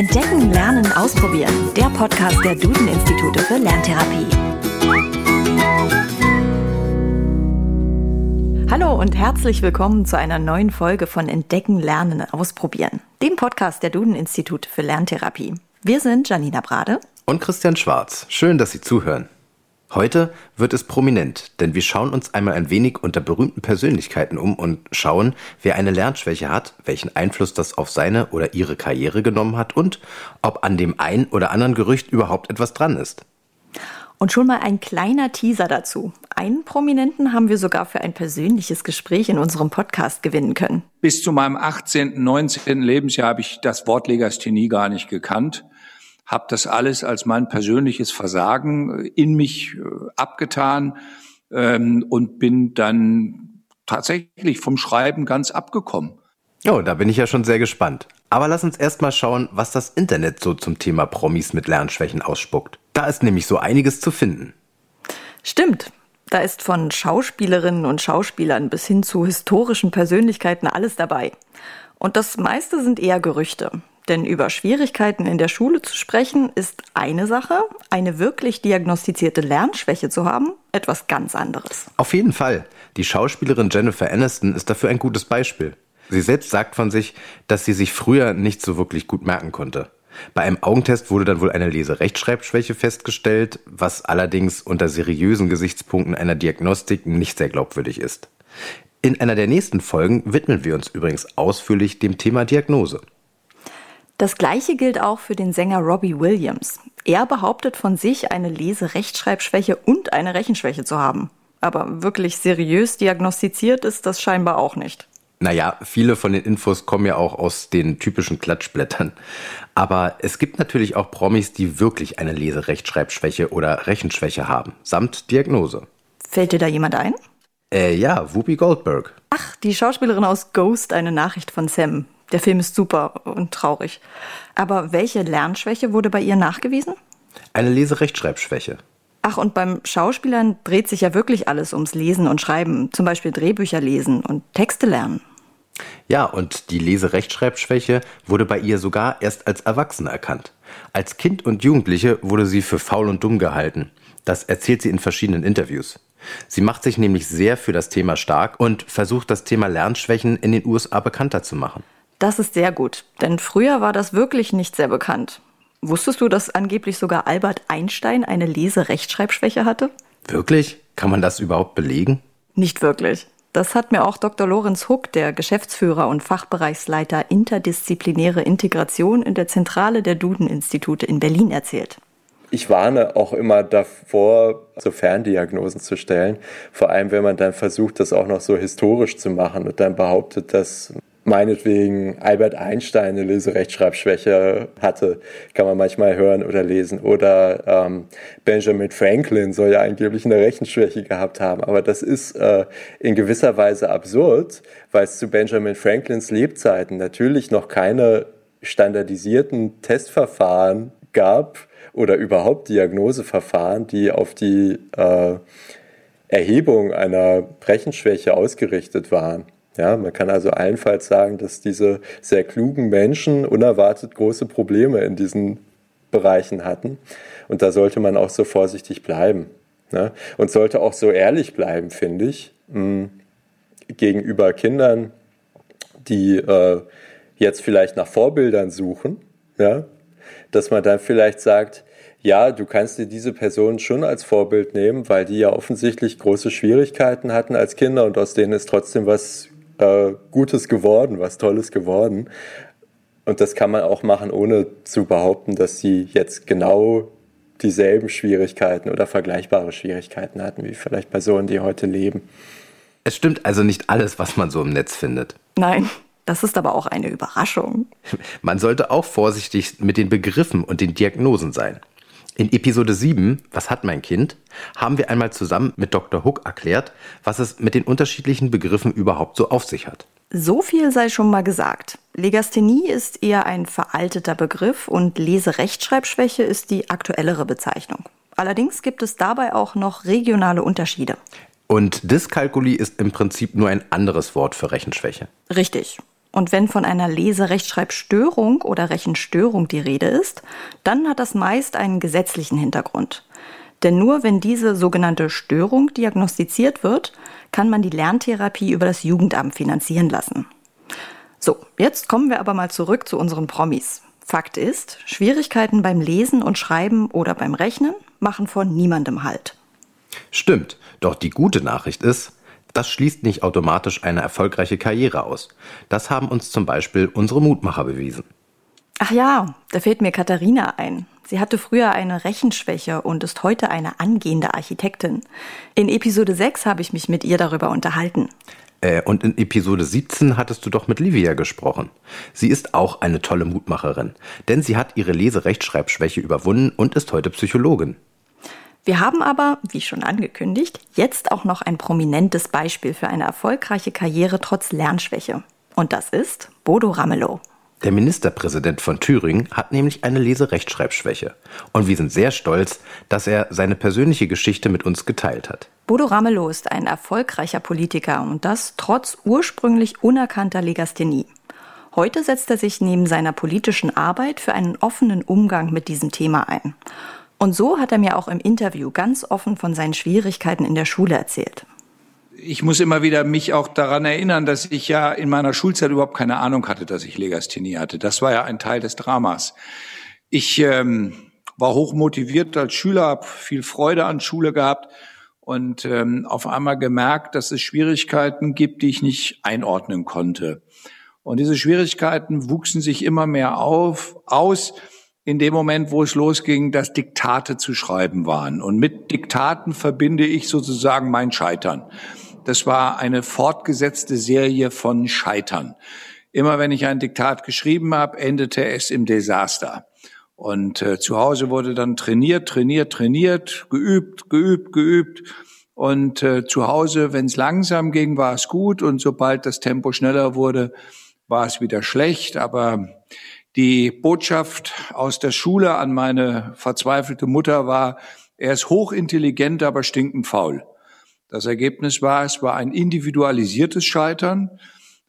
Entdecken, Lernen, Ausprobieren. Der Podcast der Duden-Institute für Lerntherapie. Hallo und herzlich willkommen zu einer neuen Folge von Entdecken, Lernen, Ausprobieren, dem Podcast der Duden-Institute für Lerntherapie. Wir sind Janina Brade und Christian Schwarz. Schön, dass Sie zuhören. Heute wird es prominent, denn wir schauen uns einmal ein wenig unter berühmten Persönlichkeiten um und schauen, wer eine Lernschwäche hat, welchen Einfluss das auf seine oder ihre Karriere genommen hat und ob an dem ein oder anderen Gerücht überhaupt etwas dran ist. Und schon mal ein kleiner Teaser dazu. Einen Prominenten haben wir sogar für ein persönliches Gespräch in unserem Podcast gewinnen können. Bis zu meinem 18., 19. Lebensjahr habe ich das Wort Legasthenie gar nicht gekannt habe das alles als mein persönliches Versagen äh, in mich äh, abgetan ähm, und bin dann tatsächlich vom Schreiben ganz abgekommen. Oh, da bin ich ja schon sehr gespannt. Aber lass uns erstmal schauen, was das Internet so zum Thema Promis mit Lernschwächen ausspuckt. Da ist nämlich so einiges zu finden. Stimmt. Da ist von Schauspielerinnen und Schauspielern bis hin zu historischen Persönlichkeiten alles dabei. Und das meiste sind eher Gerüchte. Denn über Schwierigkeiten in der Schule zu sprechen ist eine Sache, eine wirklich diagnostizierte Lernschwäche zu haben, etwas ganz anderes. Auf jeden Fall. Die Schauspielerin Jennifer Aniston ist dafür ein gutes Beispiel. Sie selbst sagt von sich, dass sie sich früher nicht so wirklich gut merken konnte. Bei einem Augentest wurde dann wohl eine Leserechtschreibschwäche festgestellt, was allerdings unter seriösen Gesichtspunkten einer Diagnostik nicht sehr glaubwürdig ist. In einer der nächsten Folgen widmen wir uns übrigens ausführlich dem Thema Diagnose. Das gleiche gilt auch für den Sänger Robbie Williams. Er behauptet von sich, eine Lese-Rechtschreibschwäche und eine Rechenschwäche zu haben. Aber wirklich seriös diagnostiziert ist das scheinbar auch nicht. Naja, viele von den Infos kommen ja auch aus den typischen Klatschblättern. Aber es gibt natürlich auch Promis, die wirklich eine Leserechtschreibschwäche oder Rechenschwäche haben, samt Diagnose. Fällt dir da jemand ein? Äh, ja, Whoopi Goldberg. Ach, die Schauspielerin aus Ghost, eine Nachricht von Sam. Der Film ist super und traurig. Aber welche Lernschwäche wurde bei ihr nachgewiesen? Eine Leserechtschreibschwäche. Ach, und beim Schauspielern dreht sich ja wirklich alles ums Lesen und Schreiben, zum Beispiel Drehbücher lesen und Texte lernen. Ja, und die Leserechtschreibschwäche wurde bei ihr sogar erst als Erwachsene erkannt. Als Kind und Jugendliche wurde sie für faul und dumm gehalten. Das erzählt sie in verschiedenen Interviews. Sie macht sich nämlich sehr für das Thema stark und versucht das Thema Lernschwächen in den USA bekannter zu machen. Das ist sehr gut, denn früher war das wirklich nicht sehr bekannt. Wusstest du, dass angeblich sogar Albert Einstein eine Leserechtschreibschwäche hatte? Wirklich? Kann man das überhaupt belegen? Nicht wirklich. Das hat mir auch Dr. Lorenz Huck, der Geschäftsführer und Fachbereichsleiter interdisziplinäre Integration in der Zentrale der Duden-Institute in Berlin erzählt. Ich warne auch immer davor, so Ferndiagnosen zu stellen. Vor allem, wenn man dann versucht, das auch noch so historisch zu machen und dann behauptet, dass meinetwegen Albert Einstein eine Leserechtschreibschwäche hatte, kann man manchmal hören oder lesen. Oder ähm, Benjamin Franklin soll ja angeblich eine Rechenschwäche gehabt haben. Aber das ist äh, in gewisser Weise absurd, weil es zu Benjamin Franklins Lebzeiten natürlich noch keine standardisierten Testverfahren gab oder überhaupt Diagnoseverfahren, die auf die äh, Erhebung einer Rechenschwäche ausgerichtet waren. Ja, man kann also allenfalls sagen, dass diese sehr klugen Menschen unerwartet große Probleme in diesen Bereichen hatten. Und da sollte man auch so vorsichtig bleiben. Ne? Und sollte auch so ehrlich bleiben, finde ich, mh, gegenüber Kindern, die äh, jetzt vielleicht nach Vorbildern suchen, ja? dass man dann vielleicht sagt, ja, du kannst dir diese Person schon als Vorbild nehmen, weil die ja offensichtlich große Schwierigkeiten hatten als Kinder und aus denen ist trotzdem was äh, Gutes geworden, was Tolles geworden. Und das kann man auch machen, ohne zu behaupten, dass sie jetzt genau dieselben Schwierigkeiten oder vergleichbare Schwierigkeiten hatten, wie vielleicht Personen, die heute leben. Es stimmt also nicht alles, was man so im Netz findet. Nein, das ist aber auch eine Überraschung. Man sollte auch vorsichtig mit den Begriffen und den Diagnosen sein. In Episode 7, Was hat mein Kind, haben wir einmal zusammen mit Dr. Hook erklärt, was es mit den unterschiedlichen Begriffen überhaupt so auf sich hat. So viel sei schon mal gesagt. Legasthenie ist eher ein veralteter Begriff und Leserechtschreibschwäche ist die aktuellere Bezeichnung. Allerdings gibt es dabei auch noch regionale Unterschiede. Und Dyskalkulie ist im Prinzip nur ein anderes Wort für Rechenschwäche. Richtig. Und wenn von einer Leserechtschreibstörung oder Rechenstörung die Rede ist, dann hat das meist einen gesetzlichen Hintergrund. Denn nur wenn diese sogenannte Störung diagnostiziert wird, kann man die Lerntherapie über das Jugendamt finanzieren lassen. So, jetzt kommen wir aber mal zurück zu unseren Promis. Fakt ist, Schwierigkeiten beim Lesen und Schreiben oder beim Rechnen machen vor niemandem Halt. Stimmt, doch die gute Nachricht ist, das schließt nicht automatisch eine erfolgreiche Karriere aus. Das haben uns zum Beispiel unsere Mutmacher bewiesen. Ach ja, da fällt mir Katharina ein. Sie hatte früher eine Rechenschwäche und ist heute eine angehende Architektin. In Episode 6 habe ich mich mit ihr darüber unterhalten. Äh, und in Episode 17 hattest du doch mit Livia gesprochen. Sie ist auch eine tolle Mutmacherin, denn sie hat ihre Leserechtschreibschwäche überwunden und ist heute Psychologin. Wir haben aber, wie schon angekündigt, jetzt auch noch ein prominentes Beispiel für eine erfolgreiche Karriere trotz Lernschwäche. Und das ist Bodo Ramelow. Der Ministerpräsident von Thüringen hat nämlich eine Leserechtschreibschwäche. Und wir sind sehr stolz, dass er seine persönliche Geschichte mit uns geteilt hat. Bodo Ramelow ist ein erfolgreicher Politiker und das trotz ursprünglich unerkannter Legasthenie. Heute setzt er sich neben seiner politischen Arbeit für einen offenen Umgang mit diesem Thema ein. Und so hat er mir auch im Interview ganz offen von seinen Schwierigkeiten in der Schule erzählt. Ich muss immer wieder mich auch daran erinnern, dass ich ja in meiner Schulzeit überhaupt keine Ahnung hatte, dass ich Legasthenie hatte. Das war ja ein Teil des Dramas. Ich ähm, war hoch motiviert als Schüler, habe viel Freude an Schule gehabt und ähm, auf einmal gemerkt, dass es Schwierigkeiten gibt, die ich nicht einordnen konnte. Und diese Schwierigkeiten wuchsen sich immer mehr auf, aus in dem Moment, wo es losging, dass Diktate zu schreiben waren. Und mit Diktaten verbinde ich sozusagen mein Scheitern. Das war eine fortgesetzte Serie von Scheitern. Immer wenn ich ein Diktat geschrieben habe, endete es im Desaster. Und äh, zu Hause wurde dann trainiert, trainiert, trainiert, geübt, geübt, geübt. Und äh, zu Hause, wenn es langsam ging, war es gut. Und sobald das Tempo schneller wurde, war es wieder schlecht. Aber die Botschaft aus der Schule an meine verzweifelte Mutter war, er ist hochintelligent, aber stinkend faul. Das Ergebnis war, es war ein individualisiertes Scheitern.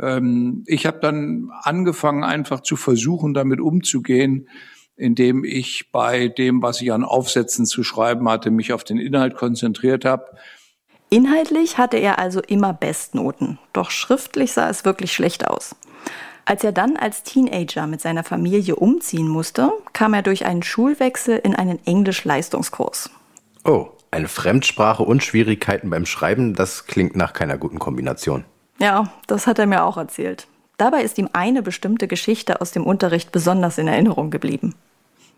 Ähm, ich habe dann angefangen, einfach zu versuchen, damit umzugehen, indem ich bei dem, was ich an Aufsätzen zu schreiben hatte, mich auf den Inhalt konzentriert habe. Inhaltlich hatte er also immer Bestnoten, doch schriftlich sah es wirklich schlecht aus. Als er dann als Teenager mit seiner Familie umziehen musste, kam er durch einen Schulwechsel in einen Englisch-Leistungskurs. Oh, eine Fremdsprache und Schwierigkeiten beim Schreiben, das klingt nach keiner guten Kombination. Ja, das hat er mir auch erzählt. Dabei ist ihm eine bestimmte Geschichte aus dem Unterricht besonders in Erinnerung geblieben.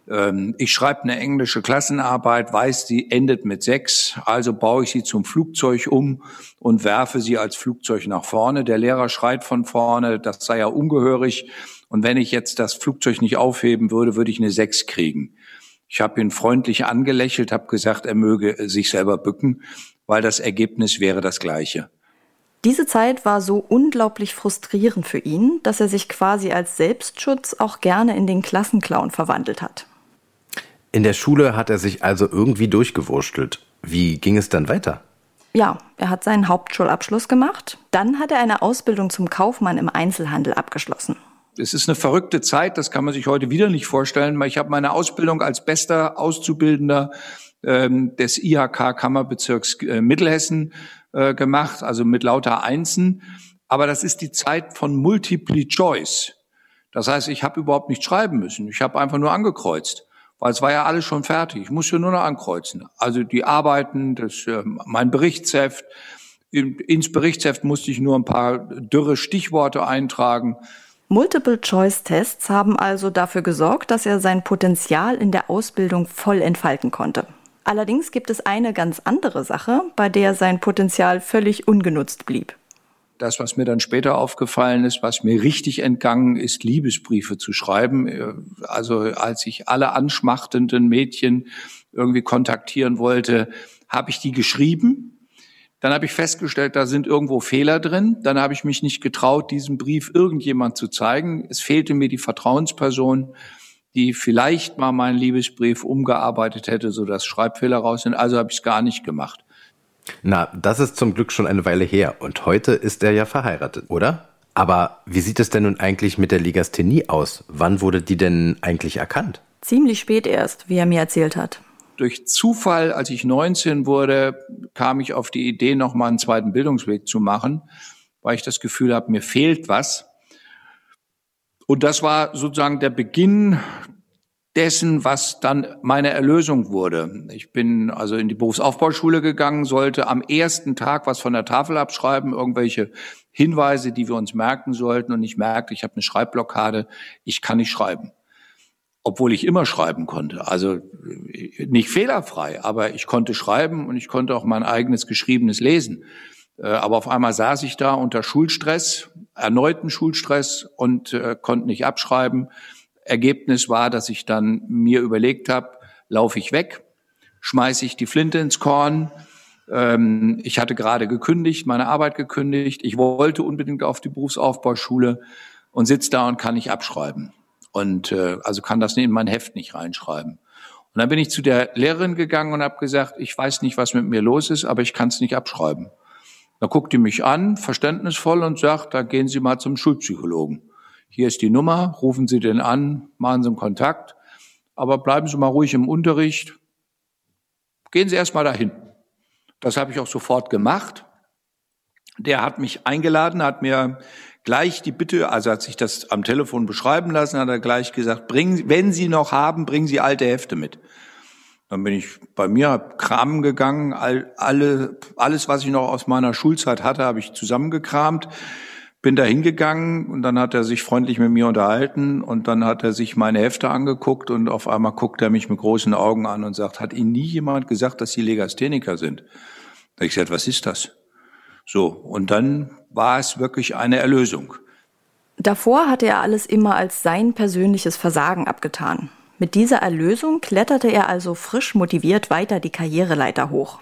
Ähm, ich schreibe eine englische Klassenarbeit, weiß, die endet mit sechs, also baue ich sie zum Flugzeug um und werfe sie als Flugzeug nach vorne. Der Lehrer schreit von vorne, das sei ja ungehörig. Und wenn ich jetzt das Flugzeug nicht aufheben würde, würde ich eine sechs kriegen. Ich habe ihn freundlich angelächelt, habe gesagt, er möge sich selber bücken, weil das Ergebnis wäre das gleiche. Diese Zeit war so unglaublich frustrierend für ihn, dass er sich quasi als Selbstschutz auch gerne in den Klassenclown verwandelt hat. In der Schule hat er sich also irgendwie durchgewurschtelt. Wie ging es dann weiter? Ja, er hat seinen Hauptschulabschluss gemacht. Dann hat er eine Ausbildung zum Kaufmann im Einzelhandel abgeschlossen. Es ist eine verrückte Zeit, das kann man sich heute wieder nicht vorstellen. Ich habe meine Ausbildung als bester Auszubildender ähm, des IHK Kammerbezirks äh, Mittelhessen äh, gemacht, also mit lauter Einsen. Aber das ist die Zeit von Multiple Choice. Das heißt, ich habe überhaupt nicht schreiben müssen. Ich habe einfach nur angekreuzt weil es war ja alles schon fertig. Ich musste nur noch ankreuzen. Also die Arbeiten, das, äh, mein Berichtsheft. Ins Berichtsheft musste ich nur ein paar dürre Stichworte eintragen. Multiple-Choice-Tests haben also dafür gesorgt, dass er sein Potenzial in der Ausbildung voll entfalten konnte. Allerdings gibt es eine ganz andere Sache, bei der sein Potenzial völlig ungenutzt blieb. Das, was mir dann später aufgefallen ist, was mir richtig entgangen ist, Liebesbriefe zu schreiben. Äh, also als ich alle anschmachtenden Mädchen irgendwie kontaktieren wollte, habe ich die geschrieben. Dann habe ich festgestellt, da sind irgendwo Fehler drin. Dann habe ich mich nicht getraut, diesen Brief irgendjemand zu zeigen. Es fehlte mir die Vertrauensperson, die vielleicht mal meinen Liebesbrief umgearbeitet hätte, sodass Schreibfehler raus sind. Also habe ich es gar nicht gemacht. Na, das ist zum Glück schon eine Weile her und heute ist er ja verheiratet, oder? Aber wie sieht es denn nun eigentlich mit der Legasthenie aus? Wann wurde die denn eigentlich erkannt? Ziemlich spät erst, wie er mir erzählt hat. Durch Zufall, als ich 19 wurde, kam ich auf die Idee, nochmal einen zweiten Bildungsweg zu machen, weil ich das Gefühl habe, mir fehlt was. Und das war sozusagen der Beginn dessen, was dann meine Erlösung wurde. Ich bin also in die Berufsaufbauschule gegangen, sollte am ersten Tag was von der Tafel abschreiben, irgendwelche Hinweise, die wir uns merken sollten. Und ich merkte, ich habe eine Schreibblockade, ich kann nicht schreiben. Obwohl ich immer schreiben konnte. Also nicht fehlerfrei, aber ich konnte schreiben und ich konnte auch mein eigenes Geschriebenes lesen. Äh, aber auf einmal saß ich da unter Schulstress, erneuten Schulstress und äh, konnte nicht abschreiben. Ergebnis war, dass ich dann mir überlegt habe, laufe ich weg, schmeiße ich die Flinte ins Korn. Ähm, ich hatte gerade gekündigt, meine Arbeit gekündigt. Ich wollte unbedingt auf die Berufsaufbauschule und sitze da und kann nicht abschreiben. Und äh, also kann das in mein Heft nicht reinschreiben. Und dann bin ich zu der Lehrerin gegangen und habe gesagt, ich weiß nicht, was mit mir los ist, aber ich kann es nicht abschreiben. Da guckt die mich an, verständnisvoll und sagt, da gehen Sie mal zum Schulpsychologen. Hier ist die Nummer, rufen Sie den an, machen Sie einen Kontakt, aber bleiben Sie mal ruhig im Unterricht. Gehen Sie erst mal dahin. Das habe ich auch sofort gemacht. Der hat mich eingeladen, hat mir gleich die Bitte, also hat sich das am Telefon beschreiben lassen, hat er gleich gesagt, bringen, wenn Sie noch haben, bringen Sie alte Hefte mit. Dann bin ich bei mir, hab Kram gegangen, all, alle, alles, was ich noch aus meiner Schulzeit hatte, habe ich zusammengekramt, bin da hingegangen und dann hat er sich freundlich mit mir unterhalten und dann hat er sich meine Hefte angeguckt und auf einmal guckt er mich mit großen Augen an und sagt, hat Ihnen nie jemand gesagt, dass Sie Legastheniker sind? Da ich gesagt, was ist das? So, und dann war es wirklich eine Erlösung. Davor hatte er alles immer als sein persönliches Versagen abgetan. Mit dieser Erlösung kletterte er also frisch motiviert weiter die Karriereleiter hoch.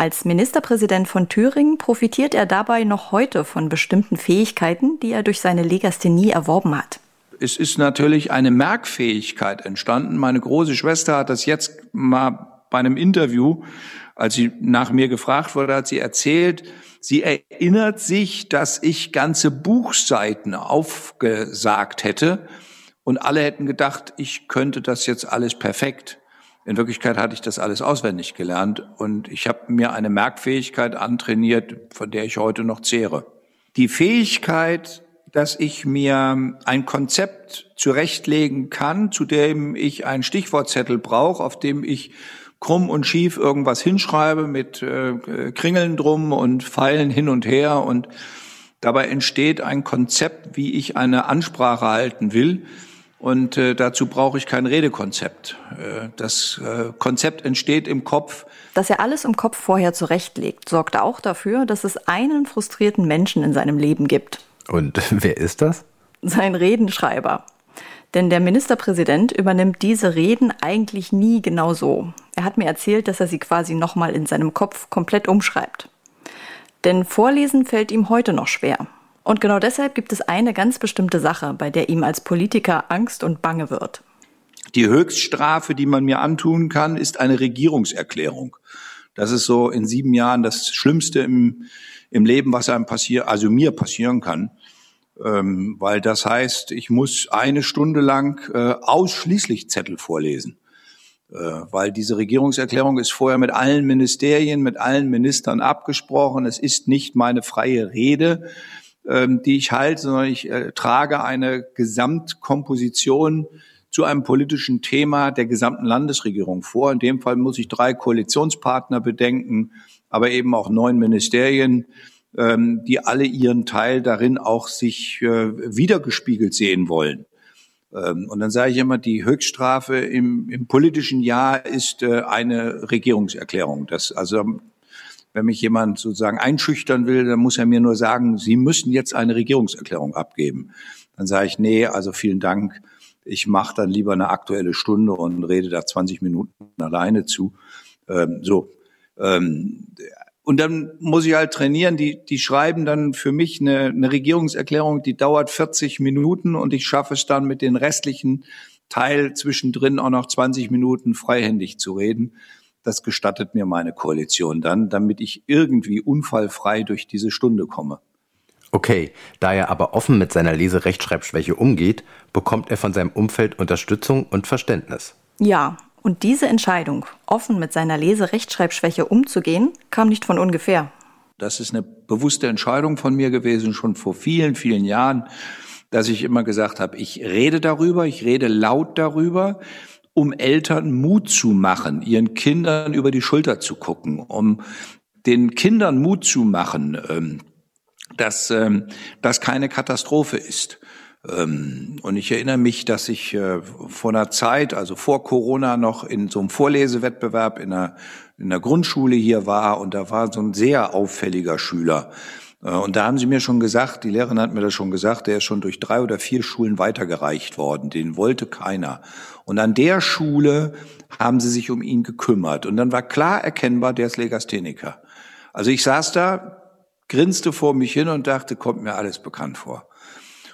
Als Ministerpräsident von Thüringen profitiert er dabei noch heute von bestimmten Fähigkeiten, die er durch seine Legasthenie erworben hat. Es ist natürlich eine Merkfähigkeit entstanden. Meine große Schwester hat das jetzt mal bei einem Interview, als sie nach mir gefragt wurde, hat sie erzählt, sie erinnert sich, dass ich ganze Buchseiten aufgesagt hätte und alle hätten gedacht, ich könnte das jetzt alles perfekt. In Wirklichkeit hatte ich das alles auswendig gelernt und ich habe mir eine Merkfähigkeit antrainiert, von der ich heute noch zehre. Die Fähigkeit, dass ich mir ein Konzept zurechtlegen kann, zu dem ich einen Stichwortzettel brauche, auf dem ich krumm und schief irgendwas hinschreibe mit äh, Kringeln drum und Pfeilen hin und her und dabei entsteht ein Konzept, wie ich eine Ansprache halten will. Und äh, dazu brauche ich kein Redekonzept. Äh, das äh, Konzept entsteht im Kopf. Dass er alles im Kopf vorher zurechtlegt, sorgt auch dafür, dass es einen frustrierten Menschen in seinem Leben gibt. Und wer ist das? Sein Redenschreiber. Denn der Ministerpräsident übernimmt diese Reden eigentlich nie genau so. Er hat mir erzählt, dass er sie quasi nochmal in seinem Kopf komplett umschreibt. Denn Vorlesen fällt ihm heute noch schwer. Und genau deshalb gibt es eine ganz bestimmte Sache, bei der ihm als Politiker Angst und Bange wird. Die Höchststrafe, die man mir antun kann, ist eine Regierungserklärung. Das ist so in sieben Jahren das Schlimmste im, im Leben, was einem passiert, also mir passieren kann. Ähm, weil das heißt, ich muss eine Stunde lang äh, ausschließlich Zettel vorlesen. Äh, weil diese Regierungserklärung ist vorher mit allen Ministerien, mit allen Ministern abgesprochen. Es ist nicht meine freie Rede, ähm, die ich halte, sondern ich äh, trage eine Gesamtkomposition zu einem politischen Thema der gesamten Landesregierung vor. In dem Fall muss ich drei Koalitionspartner bedenken, aber eben auch neun Ministerien, ähm, die alle ihren Teil darin auch sich äh, wiedergespiegelt sehen wollen. Ähm, und dann sage ich immer, die Höchststrafe im, im politischen Jahr ist äh, eine Regierungserklärung. Das, also wenn mich jemand sozusagen einschüchtern will, dann muss er mir nur sagen, Sie müssen jetzt eine Regierungserklärung abgeben. Dann sage ich, nee, also vielen Dank. Ich mache dann lieber eine aktuelle Stunde und rede da 20 Minuten alleine zu. Ähm, so. Ähm, und dann muss ich halt trainieren. Die, die schreiben dann für mich eine, eine Regierungserklärung, die dauert 40 Minuten und ich schaffe es dann mit den restlichen Teil zwischendrin auch noch 20 Minuten freihändig zu reden. Das gestattet mir meine Koalition dann, damit ich irgendwie unfallfrei durch diese Stunde komme. Okay, da er aber offen mit seiner Leserechtschreibschwäche umgeht, bekommt er von seinem Umfeld Unterstützung und Verständnis. Ja, und diese Entscheidung, offen mit seiner Leserechtschreibschwäche umzugehen, kam nicht von ungefähr. Das ist eine bewusste Entscheidung von mir gewesen, schon vor vielen, vielen Jahren, dass ich immer gesagt habe, ich rede darüber, ich rede laut darüber, um Eltern Mut zu machen, ihren Kindern über die Schulter zu gucken, um den Kindern Mut zu machen, ähm, dass ähm, das keine Katastrophe ist. Ähm, und ich erinnere mich, dass ich äh, vor einer Zeit, also vor Corona, noch in so einem Vorlesewettbewerb in der, in der Grundschule hier war und da war so ein sehr auffälliger Schüler. Äh, und da haben sie mir schon gesagt, die Lehrerin hat mir das schon gesagt, der ist schon durch drei oder vier Schulen weitergereicht worden. Den wollte keiner. Und an der Schule haben sie sich um ihn gekümmert. Und dann war klar erkennbar, der ist Legastheniker. Also ich saß da, grinste vor mich hin und dachte, kommt mir alles bekannt vor.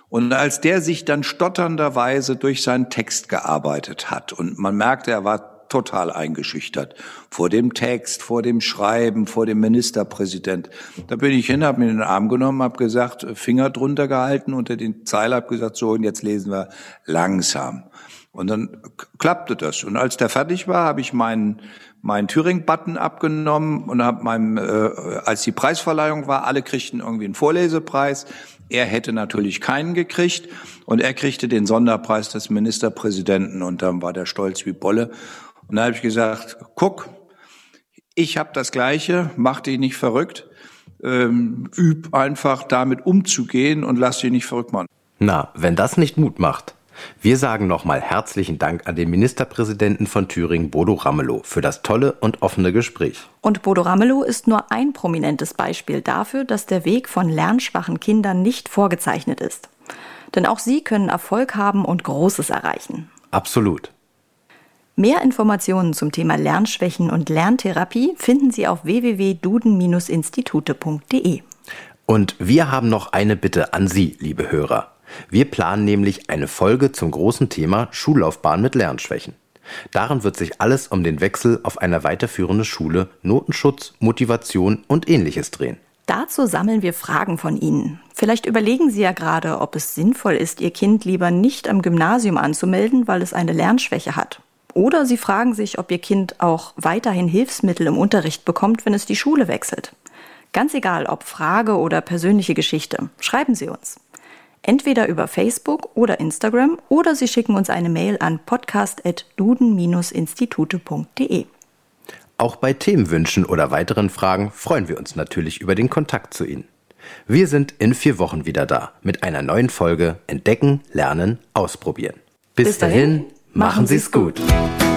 Und als der sich dann stotternderweise durch seinen Text gearbeitet hat und man merkte, er war total eingeschüchtert vor dem Text, vor dem Schreiben, vor dem Ministerpräsident. Da bin ich hin, habe mir den Arm genommen, habe gesagt, Finger drunter gehalten unter den Zeil, habe gesagt, so und jetzt lesen wir langsam. Und dann klappte das. Und als der fertig war, habe ich meinen meinen Thüring-Button abgenommen und habe meinem, äh, als die Preisverleihung war, alle kriegten irgendwie einen Vorlesepreis. Er hätte natürlich keinen gekriegt und er kriegte den Sonderpreis des Ministerpräsidenten und dann war der stolz wie Bolle. Und da habe ich gesagt, guck, ich habe das Gleiche, mach dich nicht verrückt, ähm, üb einfach damit umzugehen und lass dich nicht verrückt machen. Na, wenn das nicht Mut macht. Wir sagen nochmal herzlichen Dank an den Ministerpräsidenten von Thüringen, Bodo Ramelow, für das tolle und offene Gespräch. Und Bodo Ramelow ist nur ein prominentes Beispiel dafür, dass der Weg von lernschwachen Kindern nicht vorgezeichnet ist. Denn auch sie können Erfolg haben und Großes erreichen. Absolut. Mehr Informationen zum Thema Lernschwächen und Lerntherapie finden Sie auf www.duden-institute.de. Und wir haben noch eine Bitte an Sie, liebe Hörer. Wir planen nämlich eine Folge zum großen Thema Schullaufbahn mit Lernschwächen. Darin wird sich alles um den Wechsel auf eine weiterführende Schule, Notenschutz, Motivation und ähnliches drehen. Dazu sammeln wir Fragen von Ihnen. Vielleicht überlegen Sie ja gerade, ob es sinnvoll ist, Ihr Kind lieber nicht am Gymnasium anzumelden, weil es eine Lernschwäche hat. Oder Sie fragen sich, ob Ihr Kind auch weiterhin Hilfsmittel im Unterricht bekommt, wenn es die Schule wechselt. Ganz egal, ob Frage oder persönliche Geschichte, schreiben Sie uns. Entweder über Facebook oder Instagram oder Sie schicken uns eine Mail an podcast.duden-institute.de. Auch bei Themenwünschen oder weiteren Fragen freuen wir uns natürlich über den Kontakt zu Ihnen. Wir sind in vier Wochen wieder da mit einer neuen Folge Entdecken, Lernen, Ausprobieren. Bis, Bis dahin, dahin, machen Sie es gut. gut.